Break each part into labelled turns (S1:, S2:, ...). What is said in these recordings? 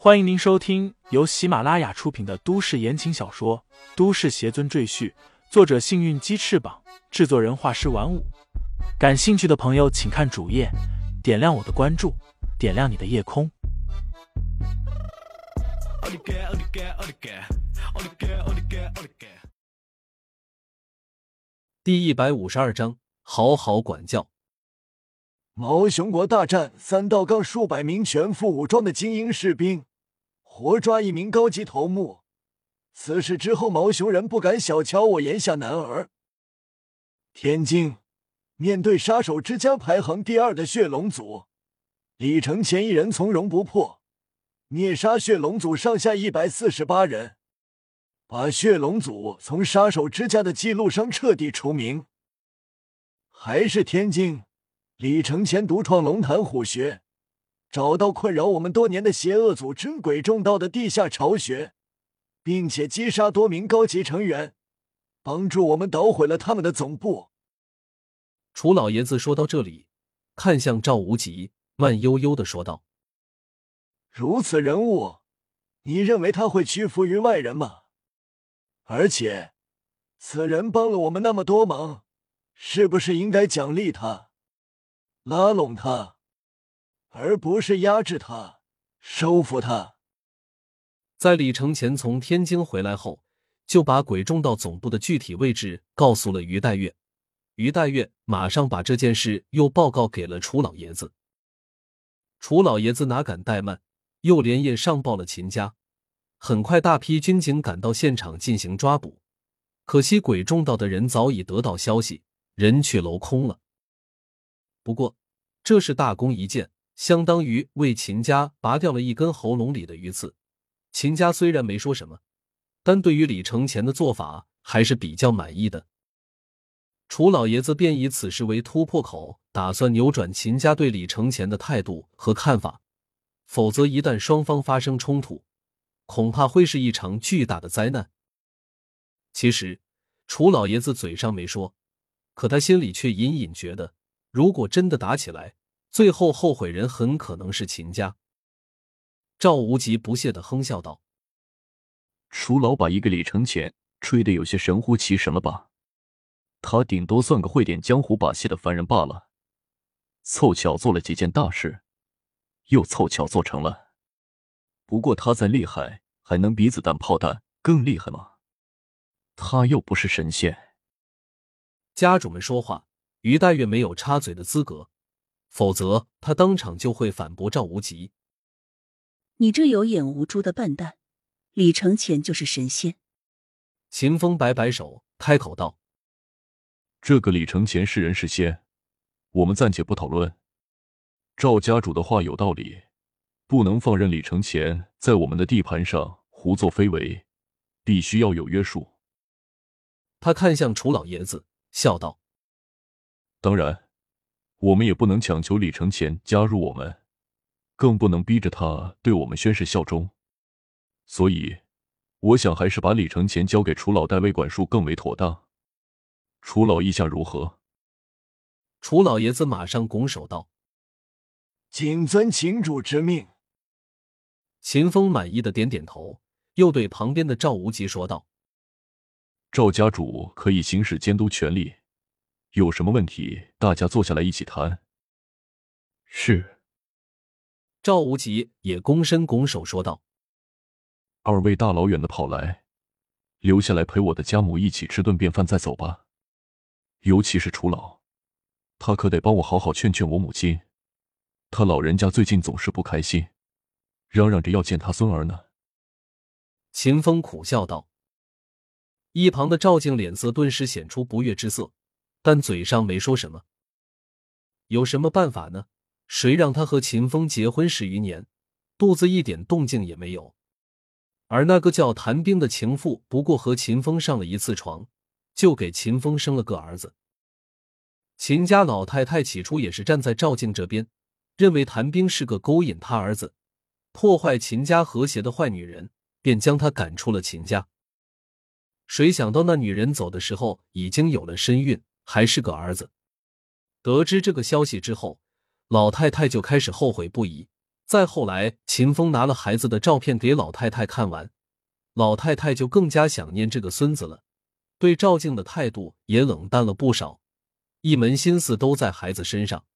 S1: 欢迎您收听由喜马拉雅出品的都市言情小说《都市邪尊赘婿》，作者：幸运鸡翅膀，制作人：画师玩五。感兴趣的朋友，请看主页，点亮我的关注，点亮你的夜空。
S2: 第一百五十二章，好好管教。
S3: 毛熊国大战三道杠，数百名全副武装的精英士兵，活抓一名高级头目。此事之后，毛熊人不敢小瞧我炎夏男儿。天津面对杀手之家排行第二的血龙组，李承前一人从容不迫，灭杀血龙组上下一百四十八人，把血龙组从杀手之家的记录上彻底除名。还是天津。李承前独创龙潭虎穴，找到困扰我们多年的邪恶组织鬼众道的地下巢穴，并且击杀多名高级成员，帮助我们捣毁了他们的总部。
S2: 楚老爷子说到这里，看向赵无极，慢悠悠的说道：“
S3: 如此人物，你认为他会屈服于外人吗？而且，此人帮了我们那么多忙，是不是应该奖励他？”拉拢他，而不是压制他、收服他。
S2: 在李承前从天津回来后，就把鬼众道总部的具体位置告诉了于黛月。于黛月马上把这件事又报告给了楚老爷子。楚老爷子哪敢怠慢，又连夜上报了秦家。很快，大批军警赶到现场进行抓捕。可惜，鬼众道的人早已得到消息，人去楼空了。不过，这是大功一件，相当于为秦家拔掉了一根喉咙里的鱼刺。秦家虽然没说什么，但对于李承前的做法还是比较满意的。楚老爷子便以此事为突破口，打算扭转秦家对李承前的态度和看法。否则，一旦双方发生冲突，恐怕会是一场巨大的灾难。其实，楚老爷子嘴上没说，可他心里却隐隐觉得。如果真的打起来，最后后悔人很可能是秦家。赵无极不屑的哼笑道：“
S4: 楚老把一个李承前吹得有些神乎其神了吧？他顶多算个会点江湖把戏的凡人罢了，凑巧做了几件大事，又凑巧做成了。不过他再厉害，还能比子弹炮弹更厉害吗？他又不是神仙。”
S2: 家主们说话。于黛月没有插嘴的资格，否则他当场就会反驳赵无极：“
S5: 你这有眼无珠的笨蛋，李承前就是神仙。”
S2: 秦风摆摆手，开口道：“
S4: 这个李承前是人是仙，我们暂且不讨论。赵家主的话有道理，不能放任李承前在我们的地盘上胡作非为，必须要有约束。”
S2: 他看向楚老爷子，笑道。
S4: 当然，我们也不能强求李承前加入我们，更不能逼着他对我们宣誓效忠。所以，我想还是把李承前交给楚老代为管束更为妥当。楚老意下如何？
S2: 楚老爷子马上拱手道：“
S3: 谨遵秦主之命。”
S2: 秦风满意的点点头，又对旁边的赵无极说道：“
S4: 赵家主可以行使监督权力。”有什么问题，大家坐下来一起谈。
S2: 是。赵无极也躬身拱手说道：“
S4: 二位大老远的跑来，留下来陪我的家母一起吃顿便饭再走吧。尤其是楚老，他可得帮我好好劝劝我母亲。他老人家最近总是不开心，嚷嚷着要见他孙儿呢。”
S2: 秦风苦笑道。一旁的赵静脸色顿时显出不悦之色。但嘴上没说什么。有什么办法呢？谁让他和秦风结婚十余年，肚子一点动静也没有。而那个叫谭兵的情妇，不过和秦风上了一次床，就给秦风生了个儿子。秦家老太太起初也是站在赵静这边，认为谭兵是个勾引他儿子、破坏秦家和谐的坏女人，便将她赶出了秦家。谁想到那女人走的时候，已经有了身孕。还是个儿子。得知这个消息之后，老太太就开始后悔不已，再后来，秦风拿了孩子的照片给老太太看完，老太太就更加想念这个孙子了，对赵静的态度也冷淡了不少，一门心思都在孩子身上。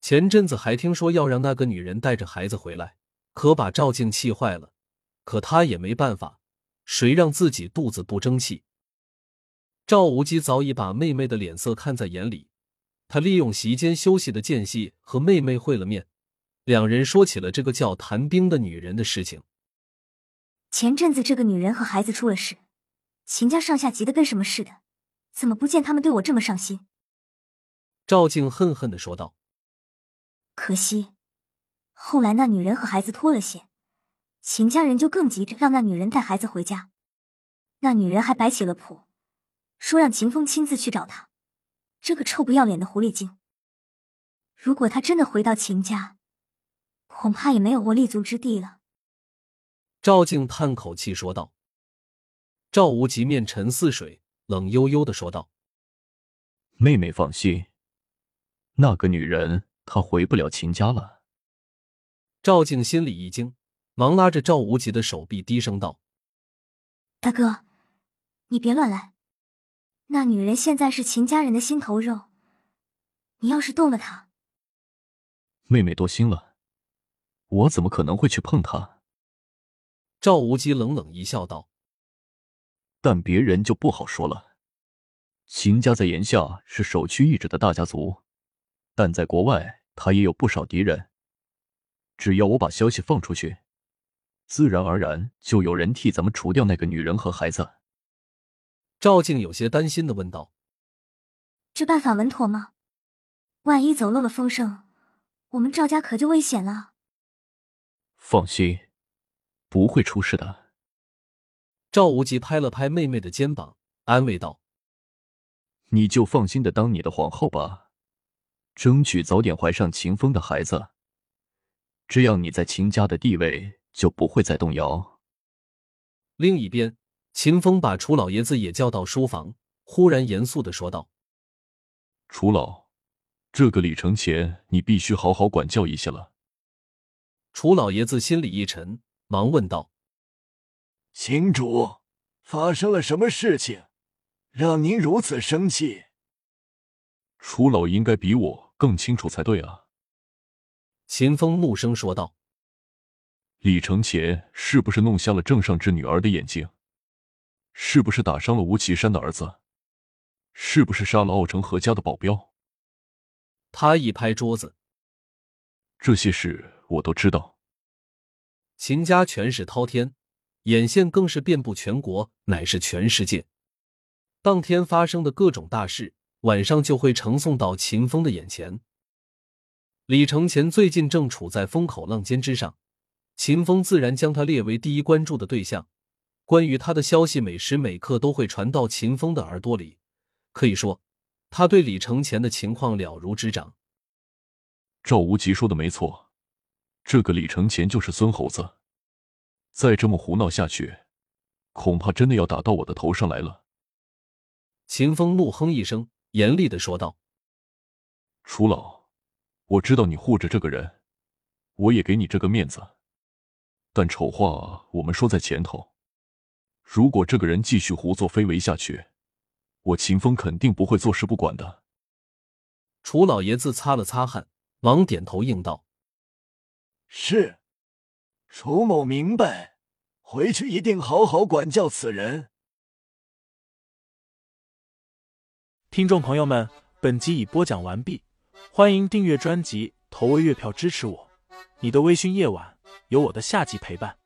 S2: 前阵子还听说要让那个女人带着孩子回来，可把赵静气坏了，可他也没办法，谁让自己肚子不争气？赵无极早已把妹妹的脸色看在眼里，他利用席间休息的间隙和妹妹会了面，两人说起了这个叫谭冰的女人的事情。
S6: 前阵子这个女人和孩子出了事，秦家上下急得跟什么似的，怎么不见他们对我这么上心？
S2: 赵静恨恨的说道。
S6: 可惜，后来那女人和孩子脱了险，秦家人就更急着让那女人带孩子回家，那女人还摆起了谱。说让秦风亲自去找他，这个臭不要脸的狐狸精。如果他真的回到秦家，恐怕也没有我立足之地了。
S2: 赵静叹口气说道。赵无极面沉似水，冷悠悠的说道：“
S4: 妹妹放心，那个女人她回不了秦家了。”
S2: 赵静心里一惊，忙拉着赵无极的手臂，低声道：“
S6: 大哥，你别乱来。”那女人现在是秦家人的心头肉，你要是动了她，
S4: 妹妹多心了，我怎么可能会去碰她？
S2: 赵无极冷冷一笑，道：“
S4: 但别人就不好说了。秦家在炎夏是首屈一指的大家族，但在国外他也有不少敌人。只要我把消息放出去，自然而然就有人替咱们除掉那个女人和孩子。”
S2: 赵静有些担心的问道：“
S6: 这办法稳妥吗？万一走漏了风声，我们赵家可就危险了。”
S4: 放心，不会出事的。
S2: 赵无极拍了拍妹妹的肩膀，安慰道：“
S4: 你就放心的当你的皇后吧，争取早点怀上秦风的孩子，这样你在秦家的地位就不会再动摇。”
S2: 另一边。秦风把楚老爷子也叫到书房，忽然严肃的说道：“
S7: 楚老，这个李承前，你必须好好管教一下了。”
S2: 楚老爷子心里一沉，忙问道：“
S3: 秦主，发生了什么事情，让您如此生气？”
S7: 楚老应该比我更清楚才对啊！”
S2: 秦风怒声说道：“
S7: 李承前是不是弄瞎了郑尚之女儿的眼睛？”是不是打伤了吴奇山的儿子？是不是杀了奥城何家的保镖？
S2: 他一拍桌子：“
S7: 这些事我都知道。”
S2: 秦家权势滔天，眼线更是遍布全国，乃是全世界。当天发生的各种大事，晚上就会呈送到秦风的眼前。李承前最近正处在风口浪尖之上，秦风自然将他列为第一关注的对象。关于他的消息，每时每刻都会传到秦风的耳朵里。可以说，他对李承前的情况了如指掌。
S7: 赵无极说的没错，这个李承前就是孙猴子。再这么胡闹下去，恐怕真的要打到我的头上来了。
S2: 秦风怒哼一声，严厉的说道：“
S7: 楚老，我知道你护着这个人，我也给你这个面子。但丑话我们说在前头。”如果这个人继续胡作非为下去，我秦风肯定不会坐视不管的。
S2: 楚老爷子擦了擦汗，忙点头应道：“
S3: 是，楚某明白，回去一定好好管教此人。”
S1: 听众朋友们，本集已播讲完毕，欢迎订阅专辑，投喂月票支持我。你的微醺夜晚，有我的下集陪伴。